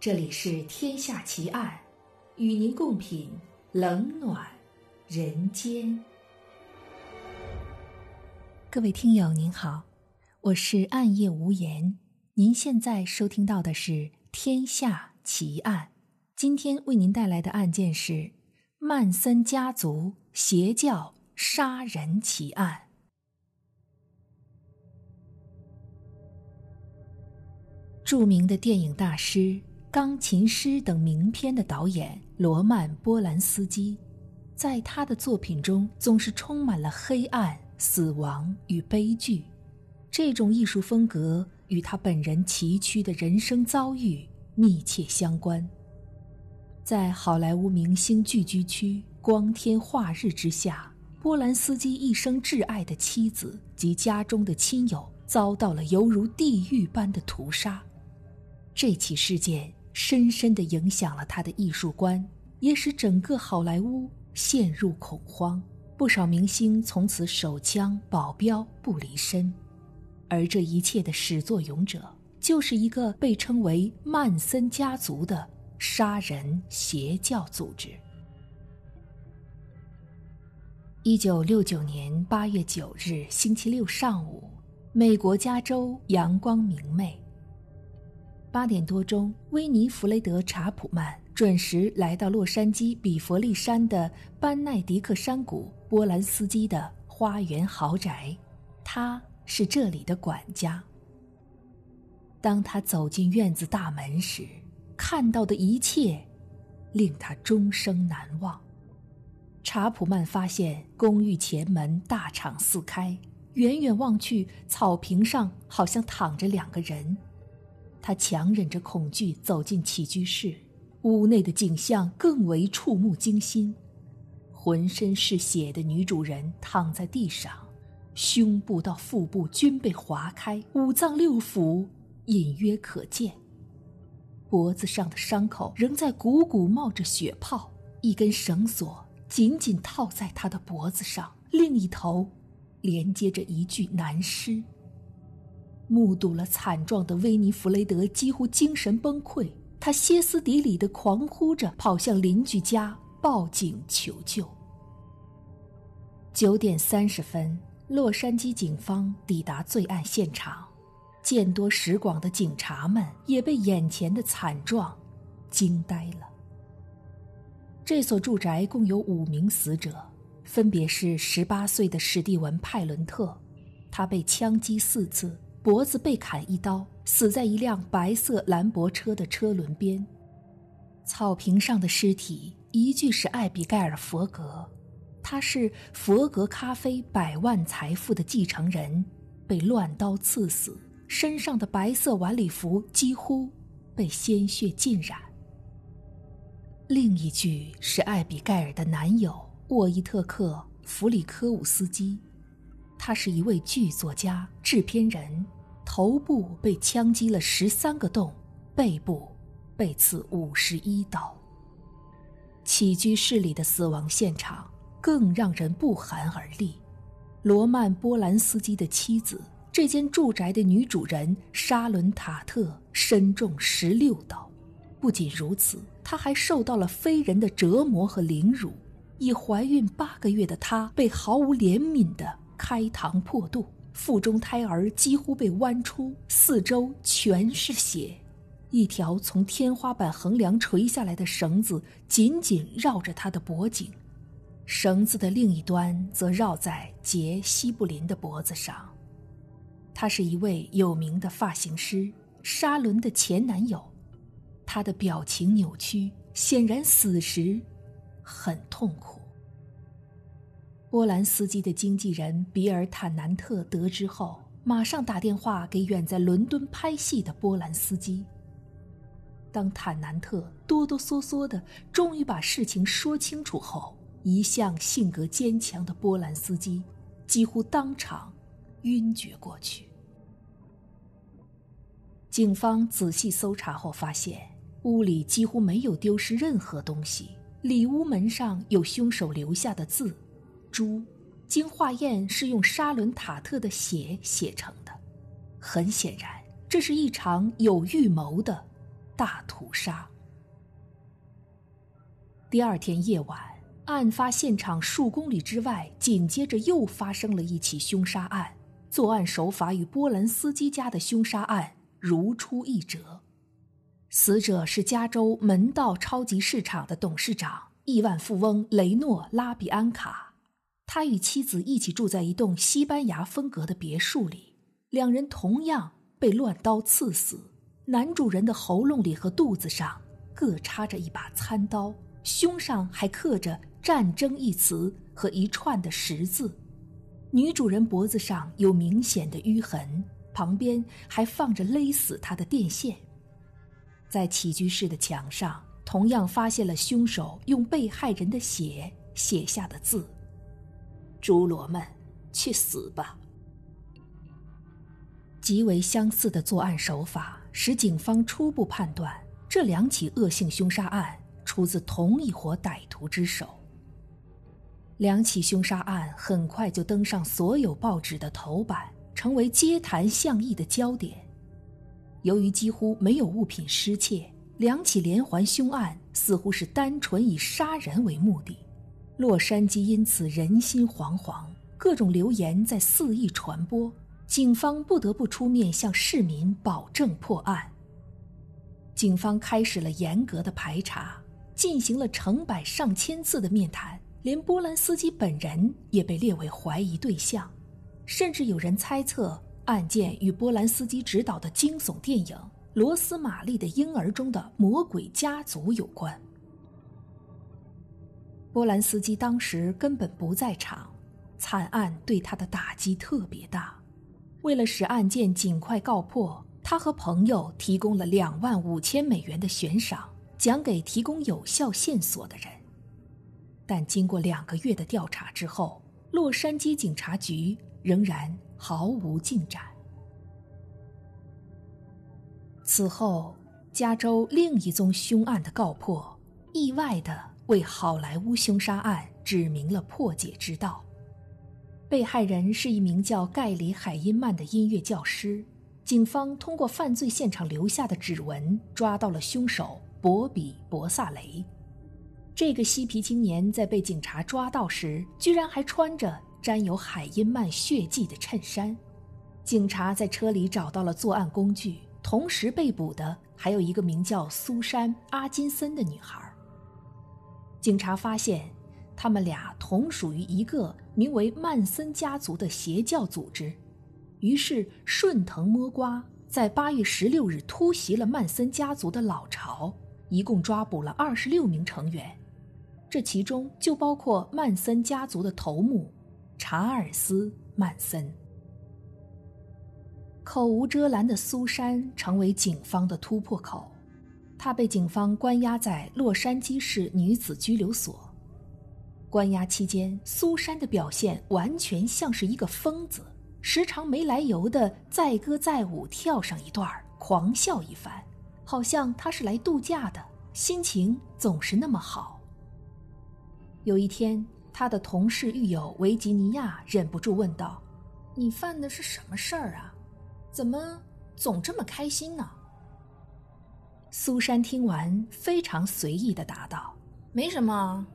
这里是《天下奇案》，与您共品冷暖人间。各位听友您好，我是暗夜无言。您现在收听到的是《天下奇案》，今天为您带来的案件是曼森家族邪教杀人奇案。著名的电影大师。钢琴师等名片的导演罗曼·波兰斯基，在他的作品中总是充满了黑暗、死亡与悲剧。这种艺术风格与他本人崎岖的人生遭遇密切相关。在好莱坞明星聚居区，光天化日之下，波兰斯基一生挚爱的妻子及家中的亲友遭到了犹如地狱般的屠杀。这起事件。深深地影响了他的艺术观，也使整个好莱坞陷入恐慌。不少明星从此手枪、保镖不离身，而这一切的始作俑者，就是一个被称为曼森家族的杀人邪教组织。一九六九年八月九日星期六上午，美国加州阳光明媚。八点多钟，威尼弗雷德·查普曼准时来到洛杉矶比佛利山的班奈迪克山谷波兰斯基的花园豪宅，他是这里的管家。当他走进院子大门时，看到的一切令他终生难忘。查普曼发现公寓前门大敞四开，远远望去，草坪上好像躺着两个人。他强忍着恐惧走进起居室，屋内的景象更为触目惊心。浑身是血的女主人躺在地上，胸部到腹部均被划开，五脏六腑隐约可见。脖子上的伤口仍在鼓鼓冒着血泡，一根绳索紧紧套在她的脖子上，另一头连接着一具男尸。目睹了惨状的威尼弗雷德几乎精神崩溃，他歇斯底里的狂呼着，跑向邻居家报警求救。九点三十分，洛杉矶警方抵达罪案现场，见多识广的警察们也被眼前的惨状惊呆了。这所住宅共有五名死者，分别是十八岁的史蒂文·派伦特，他被枪击四次。脖子被砍一刀，死在一辆白色兰博车的车轮边。草坪上的尸体一具是艾比盖尔·佛格，他是佛格咖啡百万财富的继承人，被乱刀刺死，身上的白色晚礼服几乎被鲜血浸染。另一具是艾比盖尔的男友沃伊特克·弗里科伍斯基。他是一位剧作家、制片人，头部被枪击了十三个洞，背部被刺五十一刀。起居室里的死亡现场更让人不寒而栗。罗曼·波兰斯基的妻子，这间住宅的女主人沙伦·塔特身中十六刀。不仅如此，她还受到了非人的折磨和凌辱。已怀孕八个月的她被毫无怜悯的。开膛破肚，腹中胎儿几乎被剜出，四周全是血。一条从天花板横梁垂下来的绳子紧紧绕着他的脖颈，绳子的另一端则绕在杰·西布林的脖子上。他是一位有名的发型师，沙伦的前男友。他的表情扭曲，显然死时很痛苦。波兰斯基的经纪人比尔·坦南特得知后，马上打电话给远在伦敦拍戏的波兰斯基。当坦南特哆哆嗦嗦的终于把事情说清楚后，一向性格坚强的波兰斯基几乎当场晕厥过去。警方仔细搜查后发现，屋里几乎没有丢失任何东西，里屋门上有凶手留下的字。猪，经化验是用沙伦塔特的血写成的，很显然，这是一场有预谋的大屠杀。第二天夜晚，案发现场数公里之外，紧接着又发生了一起凶杀案，作案手法与波兰斯基家的凶杀案如出一辙。死者是加州门道超级市场的董事长、亿万富翁雷诺·拉比安卡，他与妻子一起住在一栋西班牙风格的别墅里，两人同样被乱刀刺死。男主人的喉咙里和肚子上各插着一把餐刀，胸上还刻着“战争”一词和一串的十字。女主人脖子上有明显的淤痕，旁边还放着勒死她的电线。在起居室的墙上，同样发现了凶手用被害人的血写下的字：“侏罗们，去死吧！”极为相似的作案手法。使警方初步判断，这两起恶性凶杀案出自同一伙歹徒之手。两起凶杀案很快就登上所有报纸的头版，成为街谈巷议的焦点。由于几乎没有物品失窃，两起连环凶案似乎是单纯以杀人为目的。洛杉矶因此人心惶惶，各种流言在肆意传播。警方不得不出面向市民保证破案。警方开始了严格的排查，进行了成百上千次的面谈，连波兰斯基本人也被列为怀疑对象，甚至有人猜测案件与波兰斯基执导的惊悚电影《罗斯玛丽的婴儿》中的魔鬼家族有关。波兰斯基当时根本不在场，惨案对他的打击特别大。为了使案件尽快告破，他和朋友提供了两万五千美元的悬赏，奖给提供有效线索的人。但经过两个月的调查之后，洛杉矶警察局仍然毫无进展。此后，加州另一宗凶案的告破，意外的为好莱坞凶杀案指明了破解之道。被害人是一名叫盖里·海因曼的音乐教师。警方通过犯罪现场留下的指纹，抓到了凶手博比·博萨雷。这个嬉皮青年在被警察抓到时，居然还穿着沾有海因曼血迹的衬衫。警察在车里找到了作案工具，同时被捕的还有一个名叫苏珊·阿金森的女孩。警察发现。他们俩同属于一个名为曼森家族的邪教组织，于是顺藤摸瓜，在八月十六日突袭了曼森家族的老巢，一共抓捕了二十六名成员，这其中就包括曼森家族的头目查尔斯·曼森。口无遮拦的苏珊成为警方的突破口，他被警方关押在洛杉矶市女子拘留所。关押期间，苏珊的表现完全像是一个疯子，时常没来由的载歌载舞，跳上一段狂笑一番，好像他是来度假的，心情总是那么好。有一天，他的同事狱友维吉尼亚忍不住问道：“你犯的是什么事儿啊？怎么总这么开心呢？”苏珊听完，非常随意的答道：“没什么。”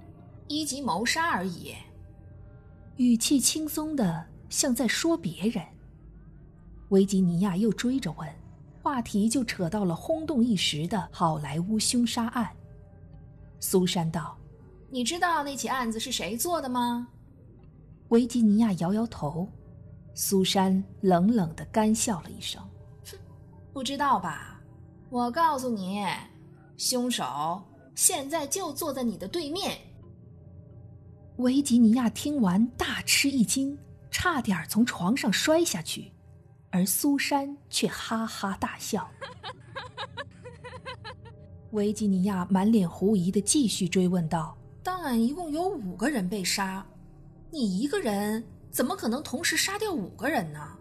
一级谋杀而已，语气轻松的像在说别人。维吉尼亚又追着问，话题就扯到了轰动一时的好莱坞凶杀案。苏珊道：“你知道那起案子是谁做的吗？”维吉尼亚摇摇头。苏珊冷冷的干笑了一声：“哼，不知道吧？我告诉你，凶手现在就坐在你的对面。”维吉尼亚听完大吃一惊，差点从床上摔下去，而苏珊却哈哈大笑。维吉尼亚满脸狐疑的继续追问道：“当晚一共有五个人被杀，你一个人怎么可能同时杀掉五个人呢？”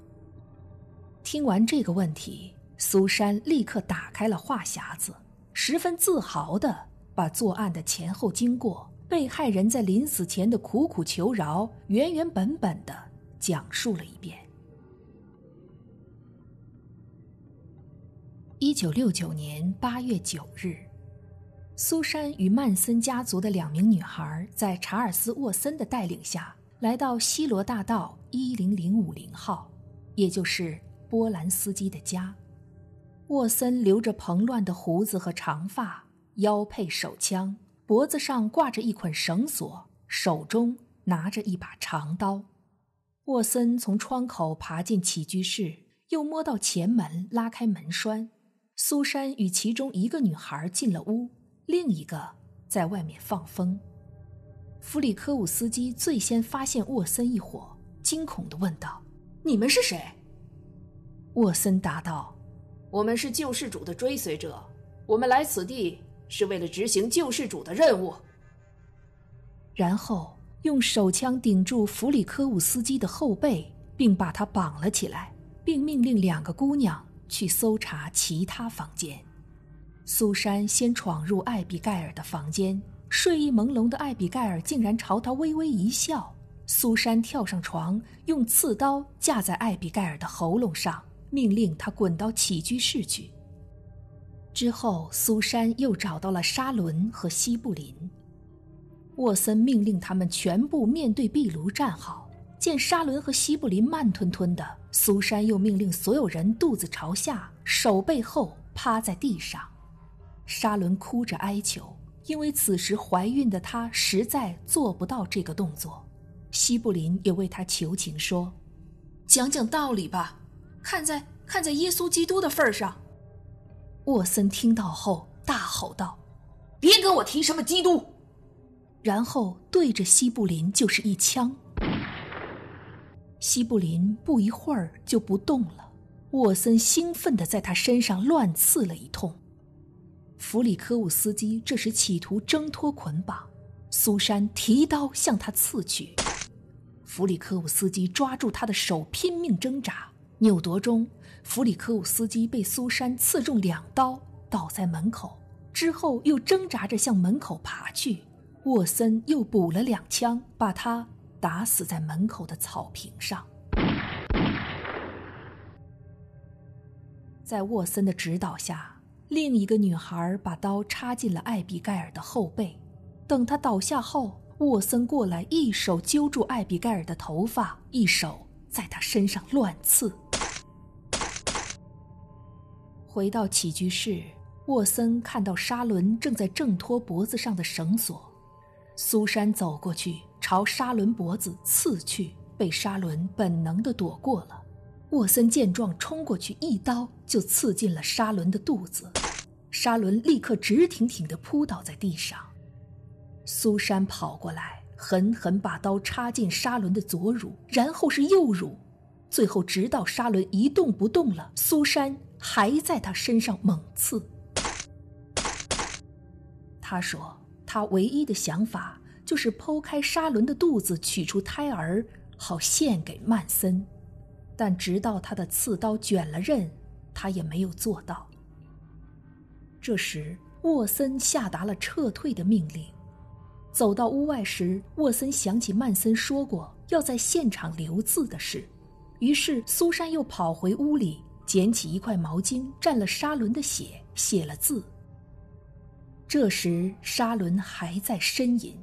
听完这个问题，苏珊立刻打开了话匣子，十分自豪的把作案的前后经过。被害人在临死前的苦苦求饶，原原本本的讲述了一遍。一九六九年八月九日，苏珊与曼森家族的两名女孩在查尔斯·沃森的带领下来到西罗大道一零零五零号，也就是波兰斯基的家。沃森留着蓬乱的胡子和长发，腰配手枪，脖子上挂着一捆绳索，手中拿着一把长刀。沃森从窗口爬进起居室，又摸到前门，拉开门栓。苏珊与其中一个女孩进了屋，另一个在外面放风。弗里科武斯基最先发现沃森一伙，惊恐地问道：“你们是谁？”沃森答道：“我们是救世主的追随者，我们来此地是为了执行救世主的任务。”然后。用手枪顶住弗里科武斯基的后背，并把他绑了起来，并命令两个姑娘去搜查其他房间。苏珊先闯入艾比盖尔的房间，睡意朦胧的艾比盖尔竟然朝他微微一笑。苏珊跳上床，用刺刀架在艾比盖尔的喉咙上，命令他滚到起居室去。之后，苏珊又找到了沙伦和西布林。沃森命令他们全部面对壁炉站好。见沙伦和西布林慢吞吞的，苏珊又命令所有人肚子朝下，手背后趴在地上。沙伦哭着哀求，因为此时怀孕的她实在做不到这个动作。西布林也为他求情说：“讲讲道理吧，看在看在耶稣基督的份上。”沃森听到后大吼道：“别跟我提什么基督！”然后对着西布林就是一枪。西布林不一会儿就不动了。沃森兴奋地在他身上乱刺了一通。弗里科乌斯基这时企图挣脱捆绑，苏珊提刀向他刺去。弗里科乌斯基抓住他的手拼命挣扎，扭夺中，弗里科乌斯基被苏珊刺中两刀，倒在门口，之后又挣扎着向门口爬去。沃森又补了两枪，把他打死在门口的草坪上。在沃森的指导下，另一个女孩把刀插进了艾比盖尔的后背。等他倒下后，沃森过来，一手揪住艾比盖尔的头发，一手在他身上乱刺。回到起居室，沃森看到沙伦正在挣脱脖子上的绳索。苏珊走过去，朝沙伦脖子刺去，被沙伦本能地躲过了。沃森见状，冲过去，一刀就刺进了沙伦的肚子。沙伦立刻直挺挺地扑倒在地上。苏珊跑过来，狠狠把刀插进沙伦的左乳，然后是右乳，最后直到沙伦一动不动了，苏珊还在他身上猛刺。他说。他唯一的想法就是剖开沙伦的肚子，取出胎儿，好献给曼森。但直到他的刺刀卷了刃，他也没有做到。这时，沃森下达了撤退的命令。走到屋外时，沃森想起曼森说过要在现场留字的事，于是苏珊又跑回屋里，捡起一块毛巾，蘸了沙伦的血，写了字。这时，沙伦还在呻吟，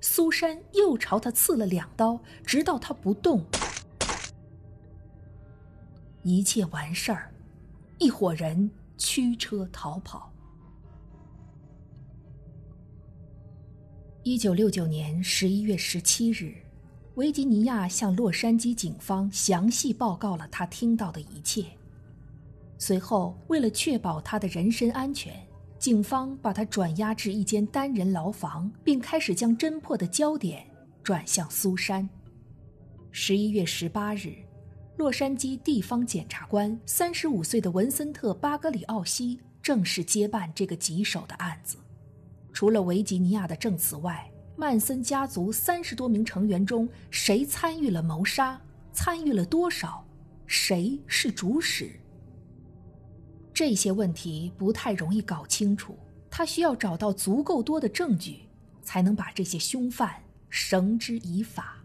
苏珊又朝他刺了两刀，直到他不动。一切完事儿，一伙人驱车逃跑。一九六九年十一月十七日，维吉尼亚向洛杉矶警方详细报告了他听到的一切。随后，为了确保他的人身安全。警方把他转押至一间单人牢房，并开始将侦破的焦点转向苏珊。十一月十八日，洛杉矶地方检察官三十五岁的文森特·巴格里奥西正式接办这个棘手的案子。除了维吉尼亚的证词外，曼森家族三十多名成员中，谁参与了谋杀？参与了多少？谁是主使？这些问题不太容易搞清楚，他需要找到足够多的证据，才能把这些凶犯绳之以法。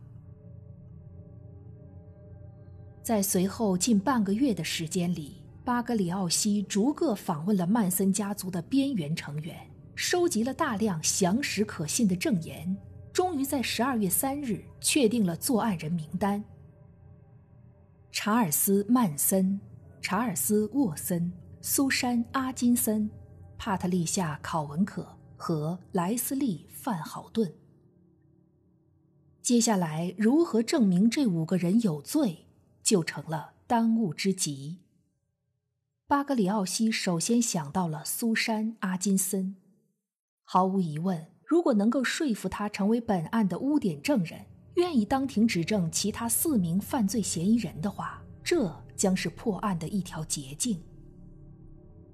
在随后近半个月的时间里，巴格里奥西逐个访问了曼森家族的边缘成员，收集了大量详实可信的证言，终于在十二月三日确定了作案人名单：查尔斯·曼森、查尔斯·沃森、苏珊·阿金森、帕特丽夏·考文可和莱斯利·范豪顿。接下来，如何证明这五个人有罪，就成了当务之急。巴格里奥西首先想到了苏珊·阿金森。毫无疑问，如果能够说服他成为本案的污点证人，愿意当庭指证其他四名犯罪嫌疑人的话，这将是破案的一条捷径。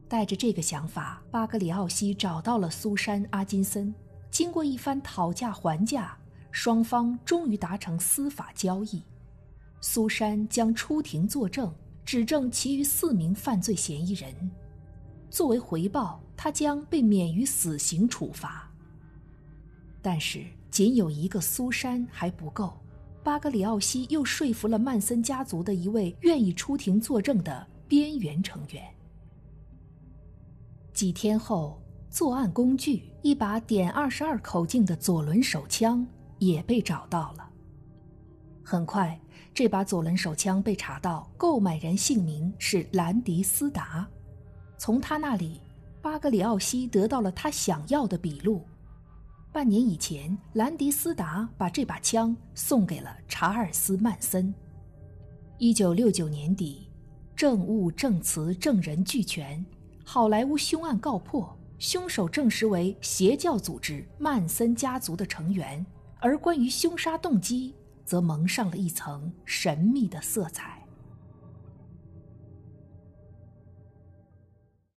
带着这个想法，巴格里奥西找到了苏珊·阿金森。经过一番讨价还价，双方终于达成司法交易：苏珊将出庭作证。指证其余四名犯罪嫌疑人，作为回报，他将被免于死刑处罚。但是，仅有一个苏珊还不够，巴格里奥西又说服了曼森家族的一位愿意出庭作证的边缘成员。几天后，作案工具一把点二十二口径的左轮手枪也被找到了。很快。这把左轮手枪被查到，购买人姓名是兰迪斯达。从他那里，巴格里奥西得到了他想要的笔录。半年以前，兰迪斯达把这把枪送给了查尔斯·曼森。一九六九年底，证物、证词、证人俱全，好莱坞凶案告破，凶手证实为邪教组织曼森家族的成员，而关于凶杀动机。则蒙上了一层神秘的色彩。